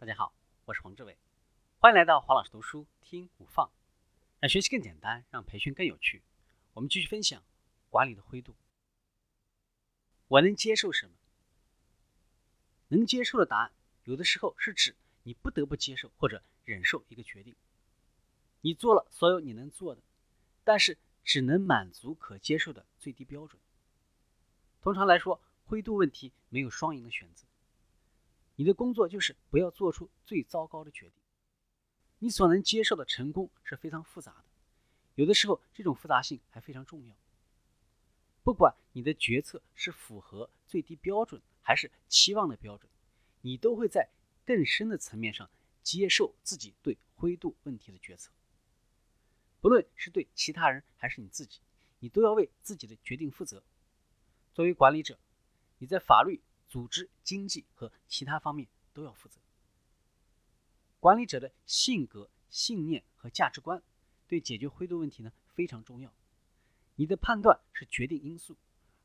大家好，我是黄志伟，欢迎来到黄老师读书听五放，让学习更简单，让培训更有趣。我们继续分享管理的灰度。我能接受什么？能接受的答案，有的时候是指你不得不接受或者忍受一个决定。你做了所有你能做的，但是只能满足可接受的最低标准。通常来说，灰度问题没有双赢的选择。你的工作就是不要做出最糟糕的决定。你所能接受的成功是非常复杂的，有的时候这种复杂性还非常重要。不管你的决策是符合最低标准还是期望的标准，你都会在更深的层面上接受自己对灰度问题的决策。不论是对其他人还是你自己，你都要为自己的决定负责。作为管理者，你在法律。组织、经济和其他方面都要负责。管理者的性格、信念和价值观对解决灰度问题呢非常重要。你的判断是决定因素，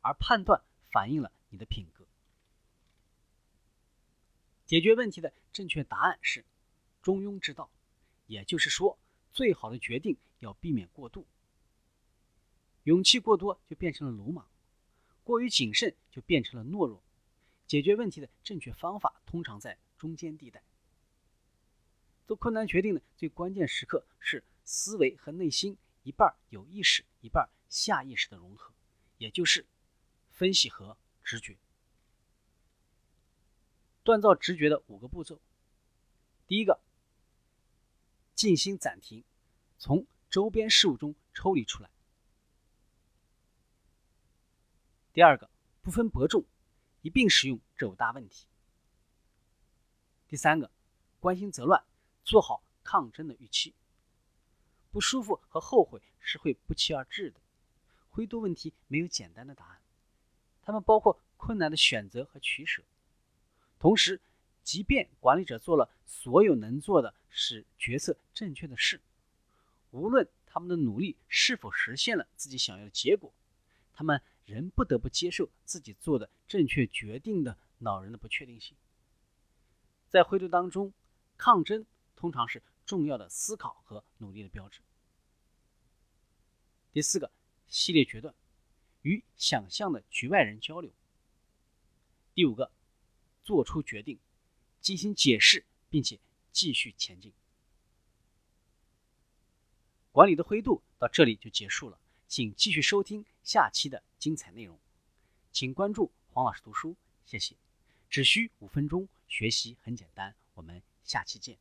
而判断反映了你的品格。解决问题的正确答案是中庸之道，也就是说，最好的决定要避免过度。勇气过多就变成了鲁莽，过于谨慎就变成了懦弱。解决问题的正确方法通常在中间地带。做困难决定的最关键时刻是思维和内心一半有意识、一半下意识的融合，也就是分析和直觉。锻造直觉的五个步骤：第一个，静心暂停，从周边事物中抽离出来；第二个，不分伯仲。一并使用这五大问题。第三个，关心则乱，做好抗争的预期。不舒服和后悔是会不期而至的。灰度问题没有简单的答案，它们包括困难的选择和取舍。同时，即便管理者做了所有能做的使决策正确的事，无论他们的努力是否实现了自己想要的结果，他们。仍不得不接受自己做的正确决定的恼人的不确定性。在灰度当中，抗争通常是重要的思考和努力的标志。第四个系列决断，与想象的局外人交流。第五个，做出决定，进行解释，并且继续前进。管理的灰度到这里就结束了。请继续收听下期的精彩内容，请关注黄老师读书，谢谢。只需五分钟，学习很简单，我们下期见。